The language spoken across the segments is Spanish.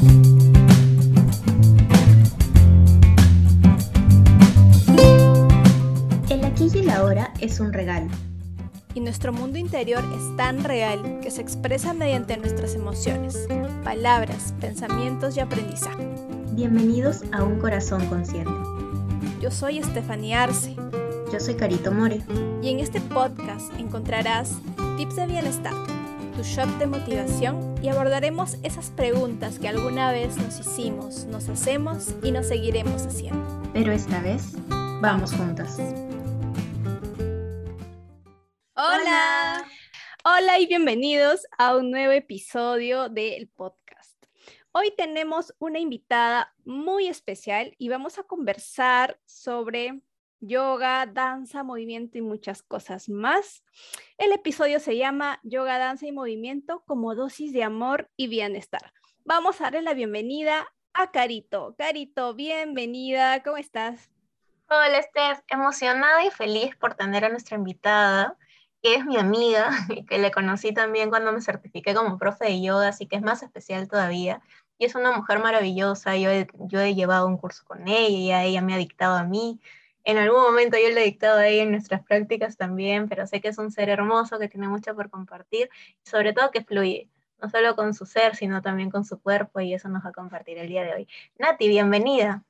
El aquí y el ahora es un regalo. Y nuestro mundo interior es tan real que se expresa mediante nuestras emociones, palabras, pensamientos y aprendizaje. Bienvenidos a Un Corazón Consciente. Yo soy Estefanía Arce. Yo soy Carito More. Y en este podcast encontrarás tips de bienestar, tu shot de motivación y abordaremos esas preguntas que alguna vez nos hicimos, nos hacemos y nos seguiremos haciendo. Pero esta vez, vamos juntas. Hola. Hola y bienvenidos a un nuevo episodio del podcast. Hoy tenemos una invitada muy especial y vamos a conversar sobre yoga, danza, movimiento y muchas cosas más. El episodio se llama Yoga, danza y movimiento como dosis de amor y bienestar. Vamos a darle la bienvenida a Carito. Carito, bienvenida, ¿cómo estás? Hola, Steph, emocionada y feliz por tener a nuestra invitada, que es mi amiga y que le conocí también cuando me certifiqué como profe de yoga, así que es más especial todavía. Y es una mujer maravillosa, yo he, yo he llevado un curso con ella, ella me ha dictado a mí, en algún momento yo le he dictado a ella en nuestras prácticas también, pero sé que es un ser hermoso, que tiene mucho por compartir, y sobre todo que fluye, no solo con su ser, sino también con su cuerpo, y eso nos va a compartir el día de hoy. Nati, bienvenida.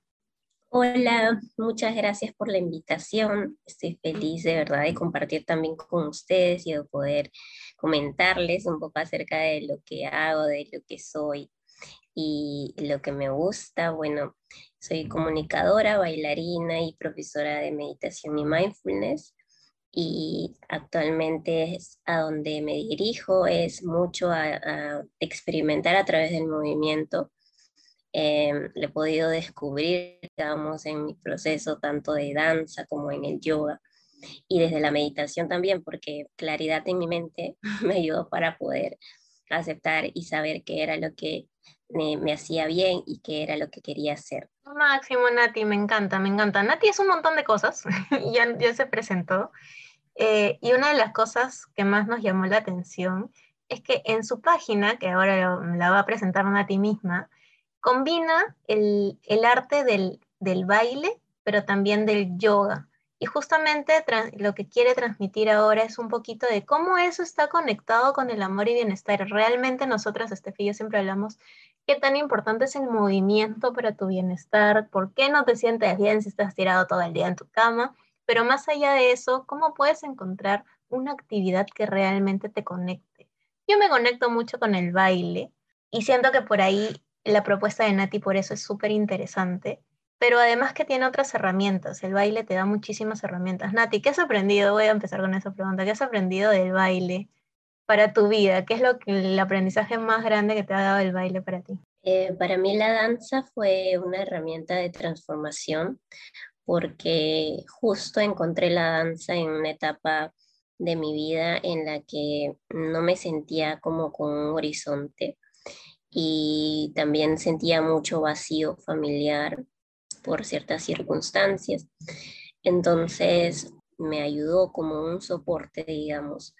Hola, muchas gracias por la invitación. Estoy feliz de verdad de compartir también con ustedes y de poder comentarles un poco acerca de lo que hago, de lo que soy y lo que me gusta. Bueno, soy comunicadora, bailarina y profesora de meditación y mindfulness. Y actualmente es a donde me dirijo, es mucho a, experimentar a través del movimiento. Eh, he podido descubrir, digamos, en mi proceso tanto de danza como en el yoga y desde la meditación también, porque claridad en mi mente me ayudó para poder aceptar y saber qué era lo que me, hacía bien y qué era lo que quería hacer. Máximo, Nati, me encanta, me encanta. Nati es un montón de cosas, ya, ya se presentó. Eh, y una de las cosas que más nos llamó la atención es que en su página, que ahora la va a presentar Nati misma, combina el, el arte del, del baile, pero también del yoga. Y justamente lo que quiere transmitir ahora es un poquito de cómo eso está conectado con el amor y bienestar. Realmente nosotras, Estefi, yo siempre hablamos qué tan importante es el movimiento para tu bienestar, por qué no te sientes bien si estás tirado todo el día en tu cama, pero más allá de eso, cómo puedes encontrar una actividad que realmente te conecte. Yo me conecto mucho con el baile y siento que por ahí la propuesta de Nati por eso es súper interesante pero además que tiene otras herramientas. El baile te da muchísimas herramientas. Nati, ¿qué has aprendido? Voy a empezar con esa pregunta. ¿Qué has aprendido del baile para tu vida? ¿Qué es lo que, el aprendizaje más grande que te ha dado el baile para ti? Eh, para mí la danza fue una herramienta de transformación porque justo encontré la danza en una etapa de mi vida en la que no me sentía como con un horizonte y también sentía mucho vacío familiar por ciertas circunstancias. Entonces me ayudó como un soporte, digamos,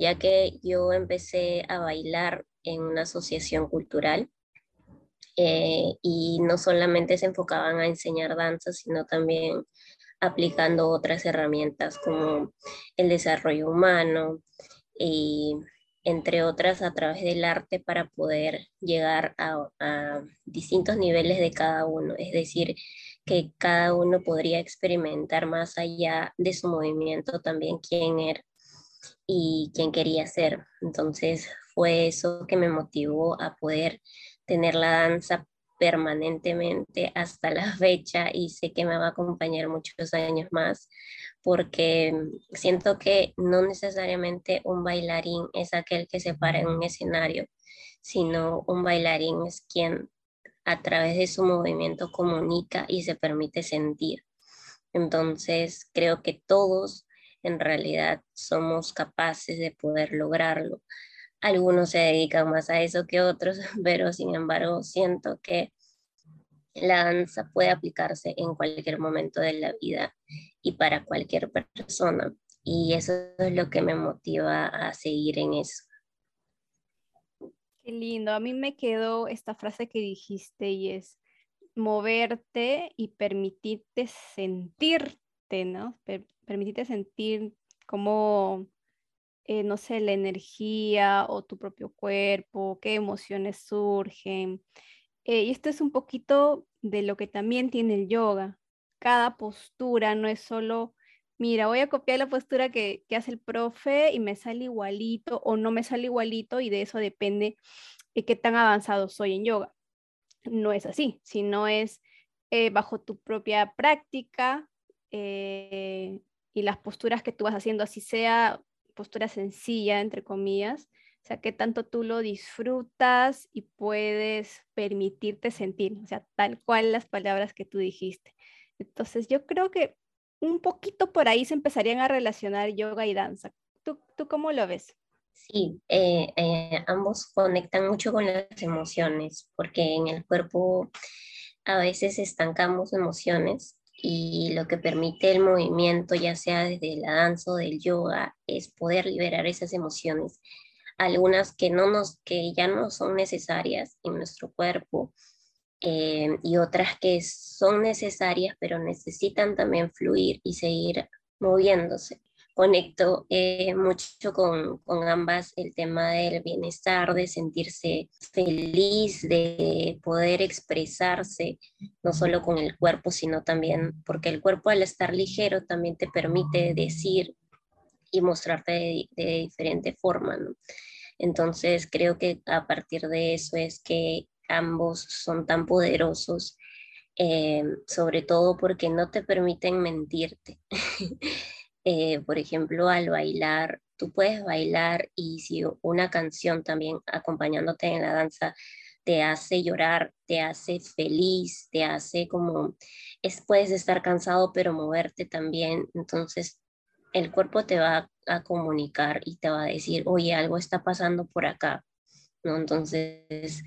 ya que yo empecé a bailar en una asociación cultural eh, y no solamente se enfocaban a enseñar danza, sino también aplicando otras herramientas como el desarrollo humano y entre otras a través del arte para poder llegar a, distintos niveles de cada uno, es decir, que cada uno podría experimentar más allá de su movimiento también quién era y quién quería ser. Entonces fue eso que me motivó a poder tener la danza permanentemente hasta la fecha y sé que me va a acompañar muchos años más porque siento que no necesariamente un bailarín es aquel que se para en un escenario, sino un bailarín es quien a través de su movimiento comunica y se permite sentir. Entonces, creo que todos en realidad somos capaces de poder lograrlo. Algunos se dedican más a eso que otros, pero sin embargo siento que la danza puede aplicarse en cualquier momento de la vida y para cualquier persona. Y eso es lo que me motiva a seguir en eso. Qué lindo. A mí me quedó esta frase que dijiste y es moverte y permitirte sentirte, sentir como, eh, no sé, la energía o tu propio cuerpo, qué emociones surgen. Eh, y esto es un poquito de lo que también tiene el yoga. Cada postura no es solo, mira, voy a copiar la postura que, hace el profe y me sale igualito o no me sale igualito y de eso depende de qué tan avanzado soy en yoga. No es así, sino es eh, bajo tu propia práctica eh, y las posturas que tú vas haciendo, así sea postura sencilla, entre comillas, o sea, que tanto tú lo disfrutas y puedes permitirte sentir, o sea, tal cual las palabras que tú dijiste. Entonces, yo creo que un poquito por ahí se empezarían a relacionar yoga y danza. ¿Tú, tú cómo lo ves? Sí, eh, eh, ambos conectan mucho con las emociones, porque en el cuerpo a veces estancamos emociones y lo que permite el movimiento, ya sea desde la danza o del yoga, es poder liberar esas emociones algunas que, no nos, que ya no son necesarias en nuestro cuerpo eh, y otras que son necesarias pero necesitan también fluir y seguir moviéndose. Conecto eh, mucho con, con ambas el tema del bienestar, de sentirse feliz, de poder expresarse, no solo con el cuerpo, sino también porque el cuerpo al estar ligero también te permite decir y mostrarte de, de diferente forma. ¿no? Entonces creo que a partir de eso es que ambos son tan poderosos, eh, sobre todo porque no te permiten mentirte. Eh, por ejemplo, al bailar, tú puedes bailar y si una canción también acompañándote en la danza te hace llorar, te hace feliz, te hace como, es, puedes estar cansado pero moverte también, entonces el cuerpo te va a comunicar y te va a decir, oye, algo está pasando por acá, ¿no? Entonces,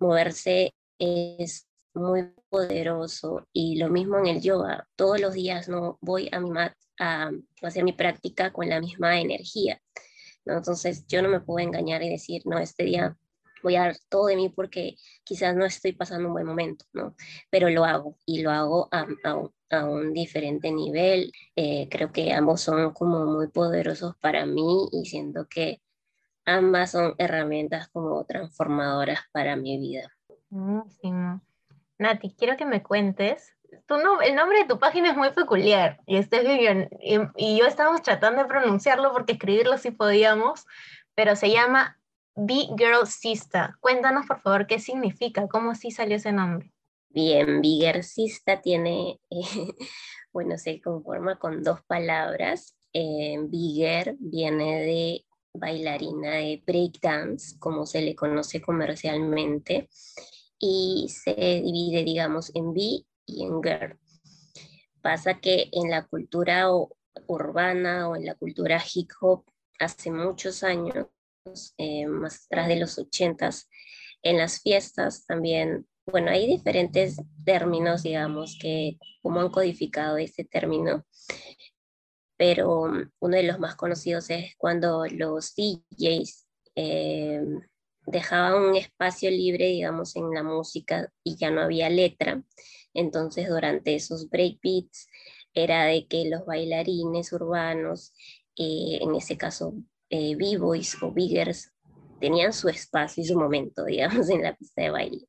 moverse es muy poderoso y lo mismo en el yoga. Todos los días no voy a mi mat a hacer mi práctica con la misma energía. ¿no? Entonces yo no me puedo engañar y decir, no, este día voy a dar todo de mí porque quizás no estoy pasando un buen momento, ¿no? Pero lo hago y lo hago a, a un diferente nivel. Eh, creo que ambos son como muy poderosos para mí y siento que ambas son herramientas como transformadoras para mi vida. Nati, quiero que me cuentes. Tu no, el nombre de tu página es muy peculiar y, este y, y yo estábamos tratando de pronunciarlo porque escribirlo sí podíamos, pero se llama Be Girl Sista. Cuéntanos por favor qué significa, cómo sí salió ese nombre. Bien, Biggercista tiene, bueno, se conforma con dos palabras. Eh, Bigger viene de bailarina de breakdance, como se le conoce comercialmente, y se divide, digamos, en B y en girl. Pasa que en la cultura urbana o en la cultura hip hop, hace muchos años, eh, más atrás de los ochentas, en las fiestas también bueno, hay diferentes términos, digamos, que como han codificado este término, pero um, uno de los más conocidos es cuando los DJs eh, dejaban un espacio libre, digamos, en la música y ya no había letra. Entonces, durante esos breakbeats era de que los bailarines urbanos, eh, en ese caso eh, B-boys o biggers, tenían su espacio y su momento, digamos, en la pista de baile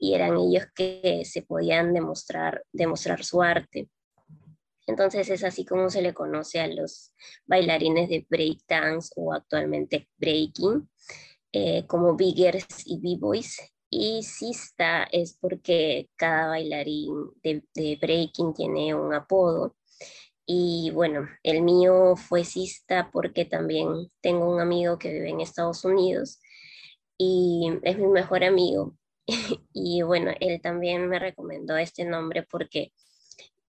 y eran ellos que se podían demostrar, demostrar su arte. Entonces es así como se le conoce a los bailarines de breakdance o actualmente breaking, eh, como biggers y b-boys. Y sista es porque cada bailarín de, de breaking tiene un apodo. Y bueno, el mío fue sista porque también tengo un amigo que vive en Estados Unidos y es mi mejor amigo. y bueno, él también me recomendó este nombre porque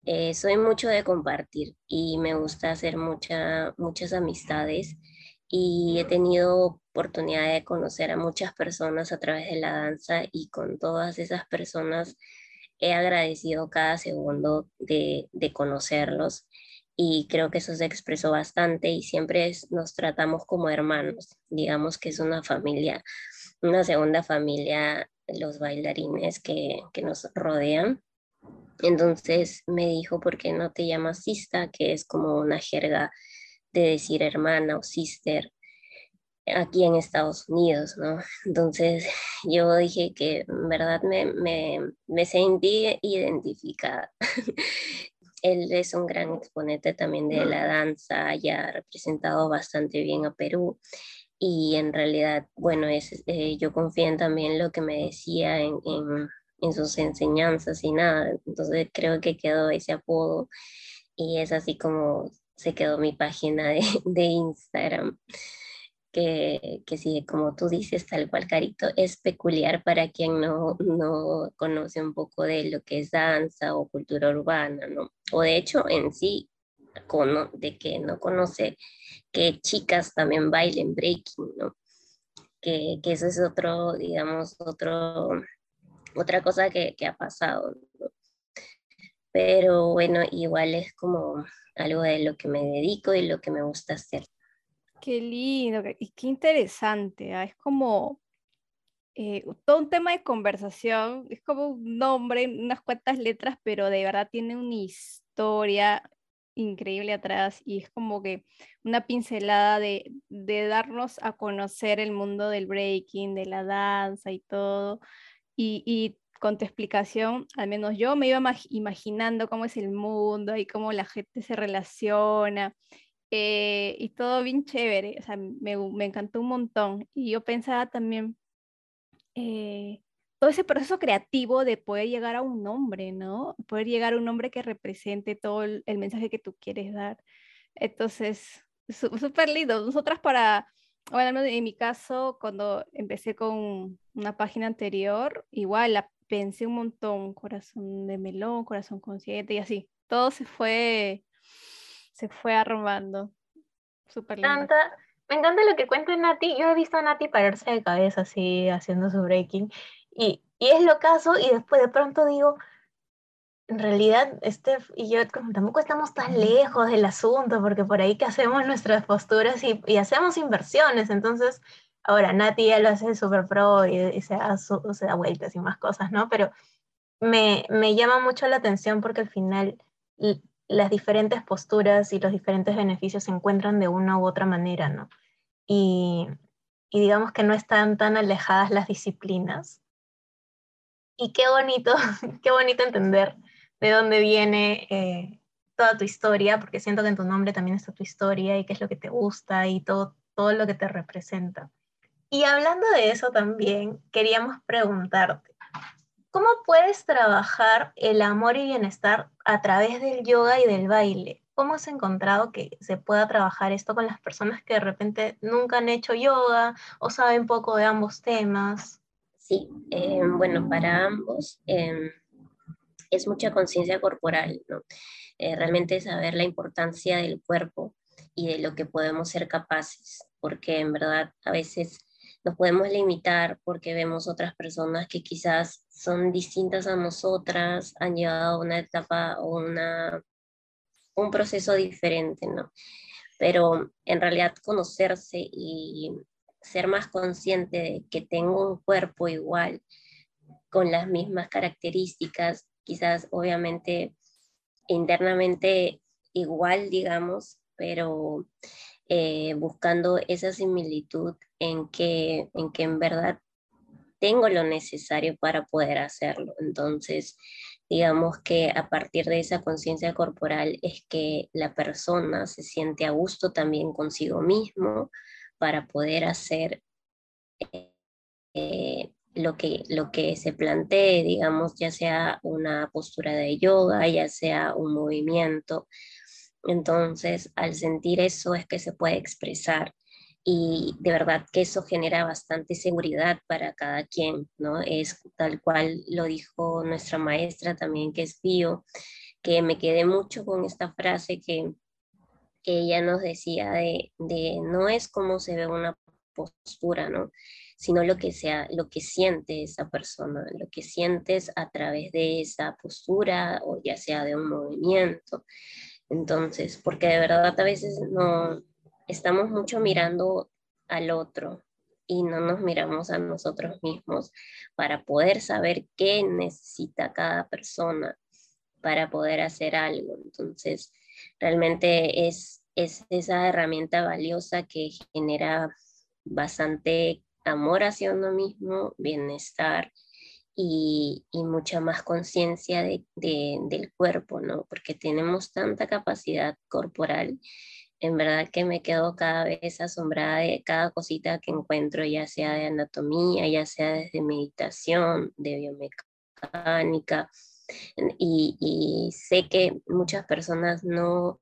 eh, soy mucho de compartir y me gusta hacer mucha, muchas amistades y he tenido oportunidad de conocer a muchas personas a través de la danza y con todas esas personas he agradecido cada segundo de, de conocerlos y creo que eso se expresó bastante y siempre nos tratamos como hermanos, digamos que es una familia una segunda familia, los bailarines que, que nos rodean. Entonces me dijo, ¿por qué no te llamas sista? Que es como una jerga de decir hermana o sister aquí en Estados Unidos, ¿no? Entonces yo dije que en verdad me, me, me sentí identificada. Él es un gran exponente también de la danza, ya ha representado bastante bien a Perú y en realidad, bueno, es, eh, yo confío en también lo que me decía en, en, en, sus enseñanzas y nada, entonces creo que quedó ese apodo y es así como se quedó mi página de, Instagram que, que sí, como tú dices, tal cual, Carito, es peculiar para quien no, no conoce un poco de lo que es danza o cultura urbana, ¿no? O de hecho, en sí, de que no conoce que chicas también bailen breaking, ¿no? Que, que eso es otro, digamos, otro, otra cosa que, que ha pasado. Pero bueno, igual es como algo de lo que me dedico y lo que me gusta hacer. Qué lindo y qué interesante. ¿ah? Es como eh, todo un tema de conversación, es como un nombre, unas cuantas letras, pero de verdad tiene una historia increíble atrás y es como que una pincelada de, de darnos a conocer el mundo del breaking, de la danza y todo. Y, y con tu explicación, al menos yo me iba imaginando cómo es el mundo y cómo la gente se relaciona. Eh, y todo bien chévere, o sea, me, me, encantó un montón. Y yo pensaba también eh, todo ese proceso creativo de poder llegar a un nombre, ¿no? Poder llegar a un nombre que represente todo el, el mensaje que tú quieres dar. Entonces, súper lindo. Nosotras para, bueno, en mi caso, cuando empecé con una página anterior, igual la pensé un montón, corazón de melón, corazón consciente y así. Todo se fue se fue arrumando. Súper lindo. Me encanta lo que cuenta Nati. Yo he visto a Nati pararse de cabeza así, haciendo su breaking. Y, y es lo caso, y después de pronto digo, en realidad, Steph y yo tampoco estamos tan lejos del asunto, porque por ahí que hacemos nuestras posturas y, y hacemos inversiones. Entonces, ahora Nati ya lo hace súper pro y, se, da se, da vueltas y más cosas, ¿no? Pero me, me llama mucho la atención porque al final las diferentes posturas y los diferentes beneficios se encuentran de una u otra manera, ¿no? Y, digamos que no están tan alejadas las disciplinas. Y qué bonito, qué bonito entender de dónde viene eh, toda tu historia, porque siento que en tu nombre también está tu historia y qué es lo que te gusta y todo, todo lo que te representa. Y hablando de eso también, queríamos preguntarte, ¿Cómo puedes trabajar el amor y bienestar a través del yoga y del baile? ¿Cómo has encontrado que se pueda trabajar esto con las personas que de repente nunca han hecho yoga o saben poco de ambos temas? Sí, eh, bueno, para ambos eh, es mucha conciencia corporal, ¿no? Eh, realmente saber la importancia del cuerpo y de lo que podemos ser capaces, porque en verdad a veces nos podemos limitar porque vemos otras personas que quizás son distintas a nosotras, han llevado una etapa o una, un proceso diferente, ¿no? Pero en realidad conocerse y ser más consciente de que tengo un cuerpo igual, con las mismas características, quizás obviamente internamente igual, digamos, pero eh, buscando esa similitud en que, en que en verdad tengo lo necesario para poder hacerlo. Entonces, digamos que a partir de esa conciencia corporal es que la persona se siente a gusto también consigo mismo para poder hacer eh, lo, que, lo que se plantee, digamos, ya sea una postura de yoga, ya sea un movimiento entonces, al sentir eso es que se puede expresar y de verdad que eso genera bastante seguridad para cada quien, ¿no? Es tal cual lo dijo nuestra maestra también, que es Pío, que me quedé mucho con esta frase que, ella nos decía de, de, no es como se ve una postura, ¿no? sino lo que sea, lo que siente esa persona, lo que sientes a través de esa postura o ya sea de un movimiento. Entonces, porque de verdad a veces no estamos mucho mirando al otro y no nos miramos a nosotros mismos para poder saber qué necesita cada persona para poder hacer algo. Entonces, realmente es, es esa herramienta valiosa que genera bastante amor hacia uno mismo, bienestar y, mucha más conciencia de, del cuerpo, ¿no? Porque tenemos tanta capacidad corporal. En verdad que me quedo cada vez asombrada de cada cosita que encuentro, ya sea de anatomía, ya sea desde meditación, de biomecánica. Y, y sé que muchas personas no,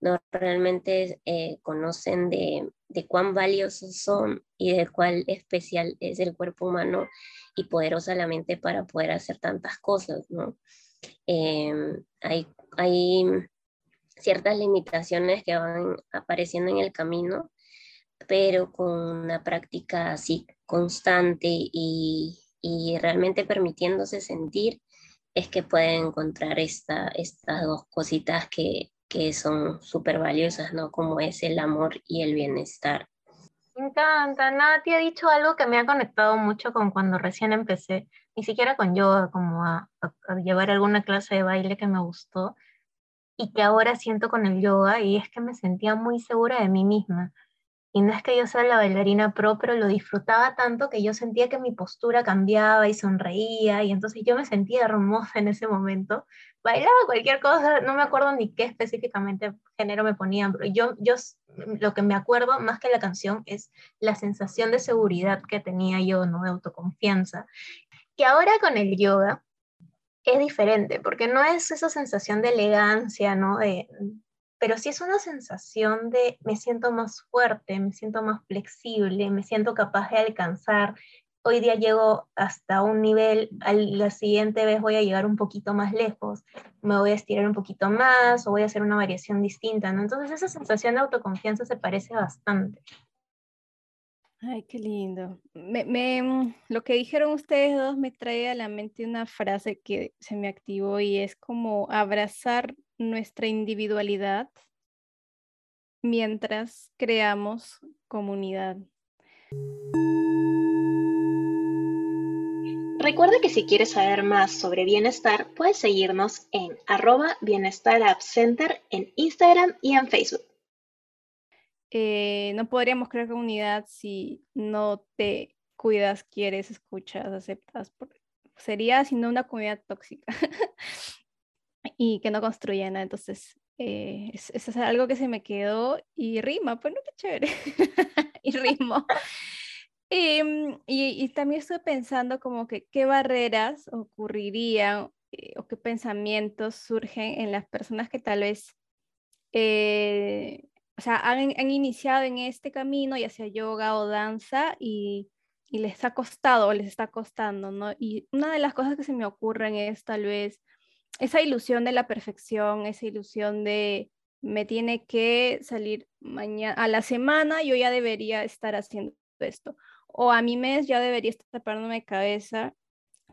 no realmente eh, conocen de, de, cuán valiosos son y de cuál especial es el cuerpo humano y poderosa la mente para poder hacer tantas cosas, ¿no? Em, hay, hay ciertas limitaciones que van apareciendo en el camino, pero con una práctica así constante y, y realmente permitiéndose sentir, es que pueden encontrar esta, estas dos cositas que, que son súper valiosas, ¿no? Como es el amor y el bienestar. Me encanta. Nati ha dicho algo que me ha conectado mucho con cuando recién empecé, ni siquiera con yoga, como a, a, llevar alguna clase de baile que me gustó y que ahora siento con el yoga, y es que me sentía muy segura de mí misma. Y no es que yo sea la bailarina pro, pero lo disfrutaba tanto que yo sentía que mi postura cambiaba y sonreía y entonces yo me sentía hermosa en ese momento. Bailaba cualquier cosa, no me acuerdo ni qué específicamente género me ponían, pero yo, yo lo que me acuerdo más que la canción es la sensación de seguridad que tenía yo, ¿no? De autoconfianza. Que ahora con el yoga es diferente, porque no es esa sensación de elegancia, ¿no? Pero sí es una sensación de me siento más fuerte, me siento más flexible, me siento capaz de alcanzar. Hoy día llego hasta un nivel, la siguiente vez voy a llegar un poquito más lejos, me voy a estirar un poquito más o voy a hacer una variación distinta, ¿no? Entonces esa sensación de autoconfianza se parece bastante. Ay, qué lindo. Me, lo que dijeron ustedes dos me trae a la mente una frase que se me activó y es como abrazar nuestra individualidad mientras creamos comunidad. Recuerda que si quieres saber más sobre bienestar, puedes seguirnos en arroba bienestar center en Instagram y en Facebook. Eh, no podríamos crear comunidad si no te cuidas, quieres, escuchas, aceptas. Sería sino una comunidad tóxica. y que no construye nada. Entonces, eh, eso es, algo que se me quedó y rima, pues no, qué chévere. y ritmo. Em, y, y, también estoy pensando como que qué barreras ocurrirían eh, o qué pensamientos surgen en las personas que tal vez, eh, o sea, han, han, iniciado en este camino, ya sea yoga o danza, y, y les ha costado o les está costando, ¿no? Y una de las cosas que se me ocurren es tal vez esa ilusión de la perfección, esa ilusión de me tiene que salir mañana, a la semana yo ya debería estar haciendo esto, o a mi mes ya debería estar tapándome cabeza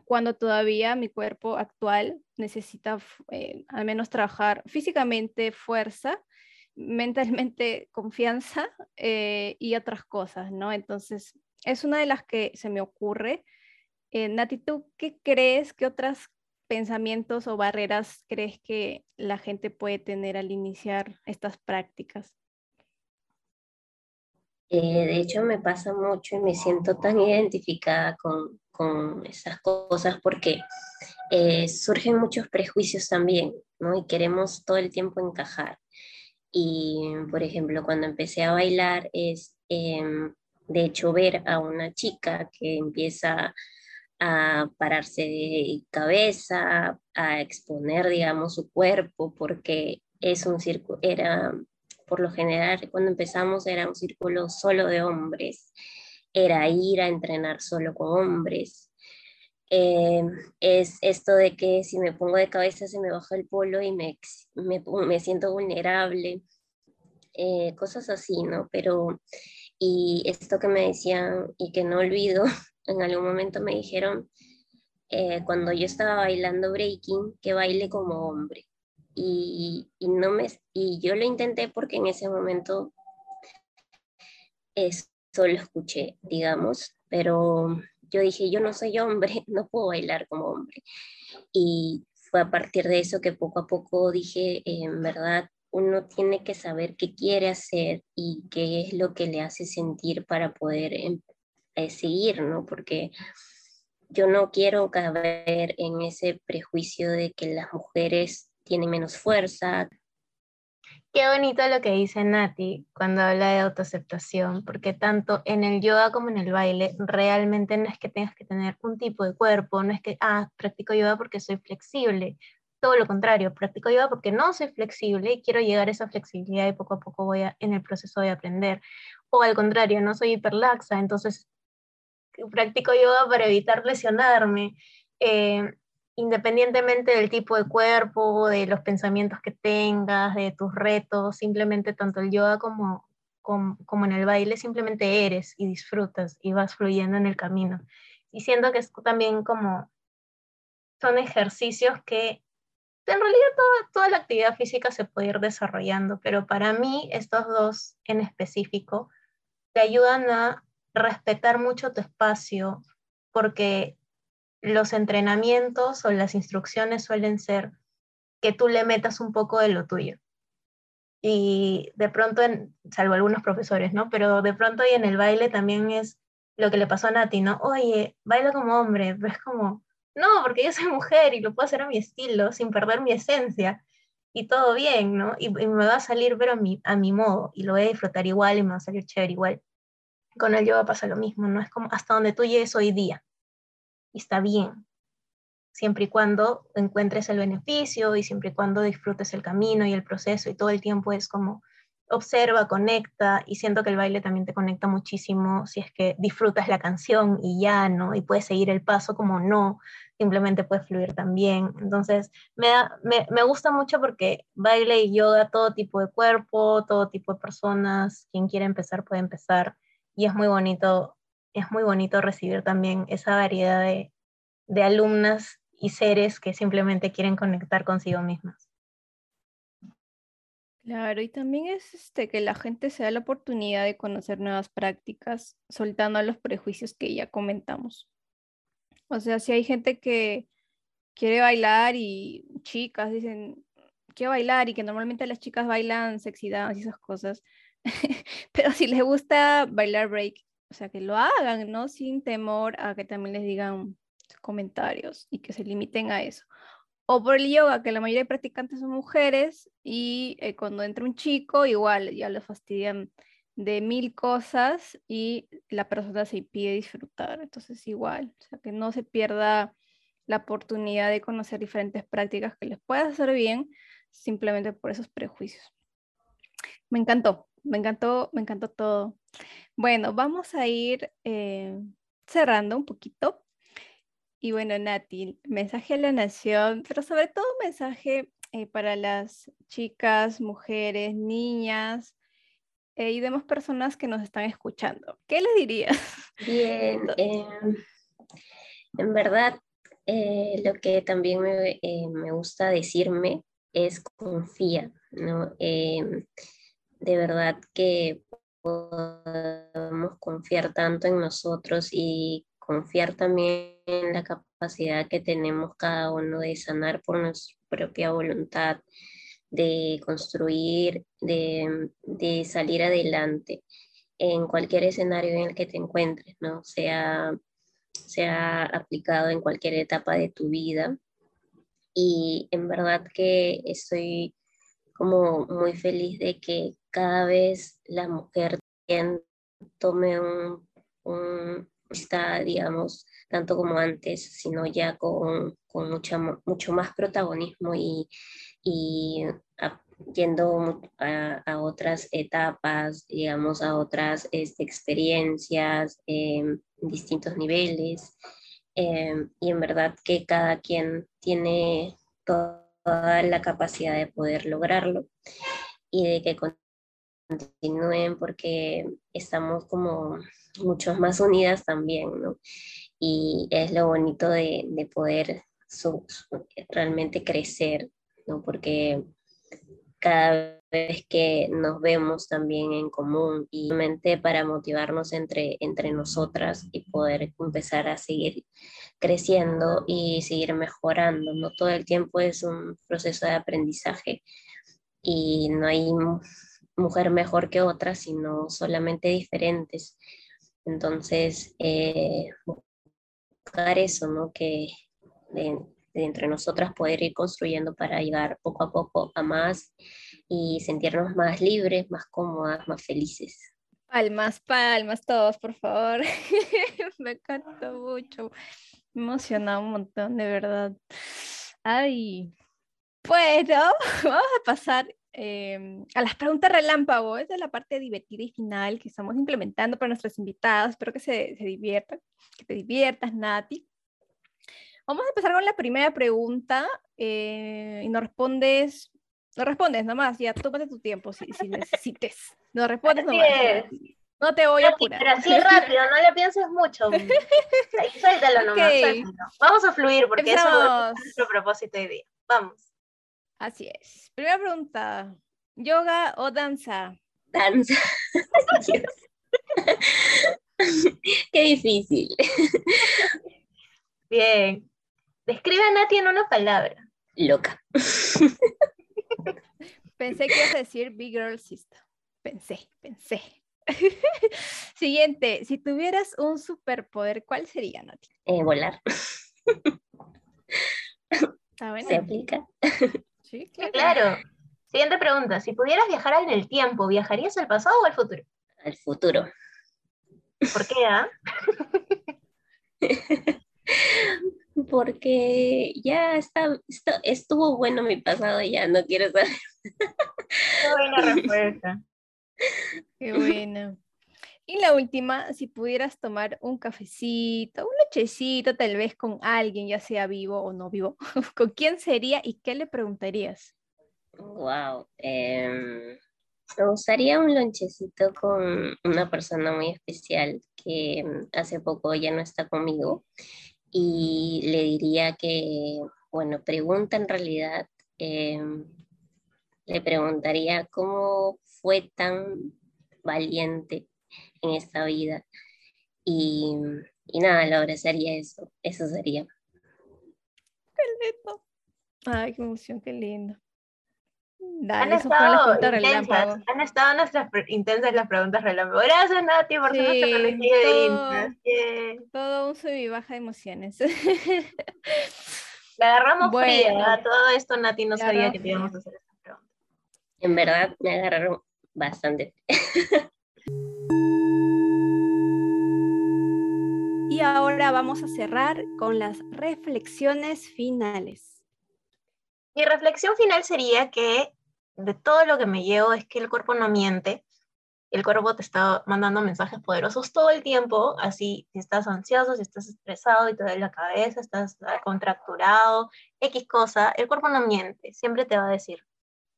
cuando todavía mi cuerpo actual necesita eh, al menos trabajar físicamente fuerza, mentalmente confianza eh, y otras cosas, ¿no? Entonces, es una de las que se me ocurre. Eh, Nati, ¿tú qué crees que otras pensamientos o barreras crees que la gente puede tener al iniciar estas prácticas? Eh, de hecho, me pasa mucho y me siento tan identificada con, con esas cosas porque eh, surgen muchos prejuicios también, ¿no? Y queremos todo el tiempo encajar. Y, por ejemplo, cuando empecé a bailar es, em, de hecho, ver a una chica que empieza a pararse de cabeza, a exponer, digamos, su cuerpo, porque es un círculo, era, por lo general, cuando empezamos era un círculo solo de hombres, era ir a entrenar solo con hombres. Eh, es esto de que si me pongo de cabeza se me baja el polo y me, me, me siento vulnerable, eh, cosas así, ¿no? Pero, y esto que me decían y que no olvido, en algún momento me dijeron, eh, cuando yo estaba bailando breaking, que baile como hombre. Y, y, no me, y yo lo intenté porque en ese momento lo escuché, digamos, pero yo dije, yo no soy hombre, no puedo bailar como hombre. Y fue a partir de eso que poco a poco dije, en verdad, uno tiene que saber qué quiere hacer y qué es lo que le hace sentir para poder em, eh, seguir, ¿no? Porque yo no quiero caer en ese prejuicio de que las mujeres tienen menos fuerza. Qué bonito lo que dice Nati cuando habla de autoaceptación, porque tanto en el yoga como en el baile, realmente no es que tengas que tener un tipo de cuerpo, no es que, ah, practico yoga porque soy flexible, todo lo contrario, practico yoga porque no soy flexible y quiero llegar a esa flexibilidad y poco a poco voy a, en el proceso de aprender. O al contrario, no soy hiperlaxa, entonces practico yoga para evitar lesionarme. Eh, independientemente del tipo de cuerpo, de los pensamientos que tengas, de tus retos, simplemente tanto el yoga como, como, como, en el baile, simplemente eres y disfrutas y vas fluyendo en el camino. Y siento que es también como, son ejercicios que en realidad toda, toda la actividad física se puede ir desarrollando, pero para mí estos dos en específico te ayudan a respetar mucho tu espacio, porque los entrenamientos o las instrucciones suelen ser que tú le metas un poco de lo tuyo. Y de pronto, salvo algunos profesores, ¿no? Pero de pronto y en el baile también es lo que le pasó a Nati, ¿no? Oye, baila como hombre, pero es como, no, porque yo soy mujer y lo puedo hacer a mi estilo, sin perder mi esencia, y todo bien, ¿no? Y, me va a salir, pero a mi, a mi modo, y lo voy a disfrutar igual y me va a salir chévere igual. Con el yoga pasa lo mismo, ¿no? Es como hasta donde tú llegues hoy día, y está bien, siempre y cuando encuentres el beneficio y siempre y cuando disfrutes el camino y el proceso y todo el tiempo es como observa, conecta y siento que el baile también te conecta muchísimo si es que disfrutas la canción y ya, ¿no? Y puedes seguir el paso como no, simplemente puedes fluir también. Entonces, me, me, me gusta mucho porque baile y yoga, todo tipo de cuerpo, todo tipo de personas, quien quiera empezar puede empezar y es muy bonito, es muy bonito recibir también esa variedad de, de alumnas y seres que simplemente quieren conectar consigo mismas. Claro, y también es este, que la gente se da la oportunidad de conocer nuevas prácticas, soltando los prejuicios que ya comentamos. O sea, si hay gente que quiere bailar y chicas dicen, quiero bailar y que normalmente las chicas bailan sexy dance y esas cosas, pero si les gusta bailar break, o sea, que lo hagan, ¿no? Sin temor a que también les digan comentarios y que se limiten a eso. O por el yoga, que la mayoría de practicantes son mujeres y eh, cuando entra un chico, igual ya lo fastidian de mil cosas y la persona se impide disfrutar. Entonces igual, o sea, que no se pierda la oportunidad de conocer diferentes prácticas que les pueda hacer bien simplemente por esos prejuicios. Me encantó, me encantó, me encantó todo. Bueno, vamos a ir eh, cerrando un poquito. Y bueno, Nati, mensaje a la nación, pero sobre todo mensaje eh, para las chicas, mujeres, niñas eh, y demás personas que nos están escuchando. ¿Qué les dirías? Bien, em, en verdad, lo que también me, me, gusta decirme es confía, ¿no? De verdad que podemos confiar tanto en nosotros y confiar también en la capacidad que tenemos cada uno de sanar por nuestra propia voluntad, de construir, de, de salir adelante en cualquier escenario en el que te encuentres, ¿no? Sea, sea aplicado en cualquier etapa de tu vida. Y en verdad que estoy como muy feliz de que cada vez la mujer tome un, está, digamos, tanto como antes, sino ya con, con mucho más protagonismo y, y yendo a, otras etapas, digamos, a otras este, experiencias en distintos niveles. Em, y en verdad que cada quien tiene toda la capacidad de poder lograrlo y de que continúen porque estamos como mucho más unidas también, ¿no? Y es lo bonito de, de poder realmente crecer, ¿no? Porque cada vez que nos vemos también en común y mente para motivarnos entre, entre nosotras y poder empezar a seguir creciendo y seguir mejorando. No todo el tiempo es un proceso de aprendizaje y no hay mujer mejor que otra, sino solamente diferentes. Entonces, eh, buscar eso, ¿no? Que de, entre nosotras poder ir construyendo para llegar poco a poco a más y sentirnos más libres, más cómodas, más felices. Palmas, palmas todos, por favor. Me encantó mucho. Me un montón, de verdad. Ay, bueno, vamos a pasar em, a las preguntas relámpago. Esa es la parte divertida y final que estamos implementando para nuestros invitados. Espero que se, se diviertan, que te diviertas, Nati. Vamos a empezar con la primera pregunta eh, y nos respondes, no respondes nomás, ya tómate tu tiempo si, si necesites. No respondes nomás. No te voy a apurar. Pero así rápido, no le pienses mucho. Suéltalo nomás, okay. Vamos a fluir porque eso es nuestro propósito hoy día. Vamos. Así es. Primera pregunta, ¿yoga o danza? Danza. Qué difícil. Bien. Describe a Nati en una palabra. Loca. Pensé que ibas a decir Big Girl Sister. Pensé, pensé. Siguiente, si tuvieras un superpoder, ¿cuál sería, Nati? Eh, volar. ¿Se aplica? Sí, claro. claro. Siguiente pregunta, si pudieras viajar en el tiempo, ¿viajarías al pasado o al futuro? Al futuro. ¿Por qué, ah? porque ya está, estuvo bueno mi pasado, ya no quiero saber. Qué buena respuesta. Qué bueno. Y la última, si pudieras tomar un cafecito, un lechecito, tal vez con alguien, ya sea vivo o no vivo, ¿con quién sería y qué le preguntarías? Wow. Em, me gustaría un lonchecito con una persona muy especial que hace poco ya no está conmigo y le diría que, bueno, pregunta en realidad, em, le preguntaría cómo fue tan valiente en esta vida y, y nada, le abrazaría eso, eso sería. Qué lindo. Ay, qué emoción, qué lindo han, estado intensas, han estado nuestras intensas las preguntas relámpago. Gracias, Nati, por ser nuestra colegio de Todo un sub y baja de emociones. Le agarramos fría. Todo esto Nati no sabía que íbamos a hacer esta pregunta. En verdad, me agarraron bastante. ahora vamos a cerrar con las reflexiones finales. Mi reflexión final sería que de todo lo que me llevo es que el cuerpo no miente. El cuerpo te está mandando mensajes poderosos todo el tiempo, así si estás ansioso, si estás estresado y te duele la cabeza, estás contracturado, X cosa, el cuerpo no miente, siempre te va a decir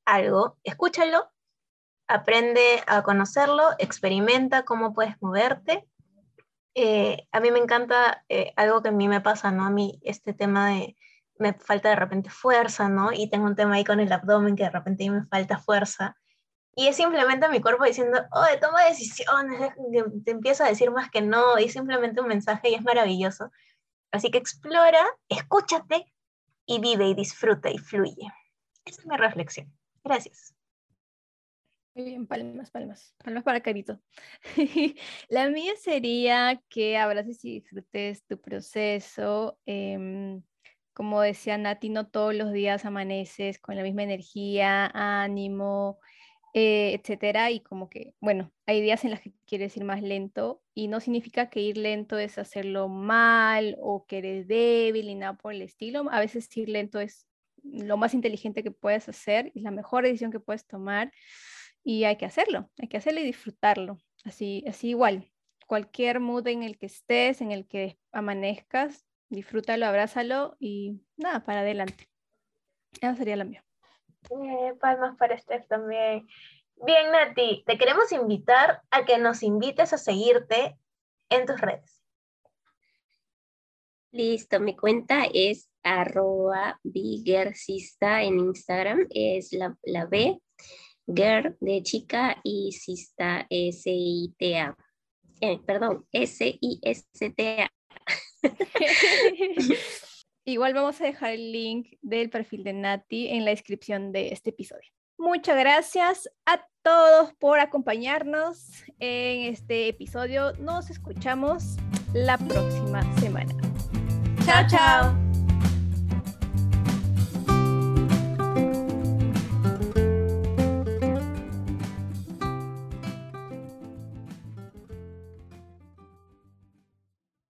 algo, escúchalo, aprende a conocerlo, experimenta cómo puedes moverte. Eh, a mí me encanta eh, algo que a mí me pasa, ¿no? A mí este tema de me falta de repente fuerza, ¿no? Y tengo un tema ahí con el abdomen que de repente me falta fuerza. Y es simplemente mi cuerpo diciendo, oye, toma decisiones, te empieza a decir más que no, y simplemente un mensaje y es maravilloso. Así que explora, escúchate y vive y disfruta y fluye. Esa es mi reflexión. Gracias. Bien, palmas, palmas. Palmas para Carito. La mía sería que abraces y disfrutes tu proceso. Eh, como decía Nati, no todos los días amaneces con la misma energía, ánimo, eh, etcétera, y como que, bueno, hay días en los que quieres ir más lento y no significa que ir lento es hacerlo mal o que eres débil y nada por el estilo. A veces ir lento es lo más inteligente que puedes hacer, es la mejor decisión que puedes tomar y hay que hacerlo, hay que hacerlo y disfrutarlo. Así, así igual, cualquier mood en el que estés, en el que amanezcas, disfrútalo, abrázalo y nada, para adelante. Esa sería la mía. Eh, palmas para Steph también. Bien, Nati, te queremos invitar a que nos invites a seguirte en tus redes. Listo, mi cuenta es arroba en Instagram, es la, la B girl de chica y Sista S-I-T-A. Eh, perdón, S-I-S-T-A. Igual vamos a dejar el link del perfil de Nati en la descripción de este episodio. Muchas gracias a todos por acompañarnos en este episodio. Nos escuchamos la próxima semana. Chao, chao.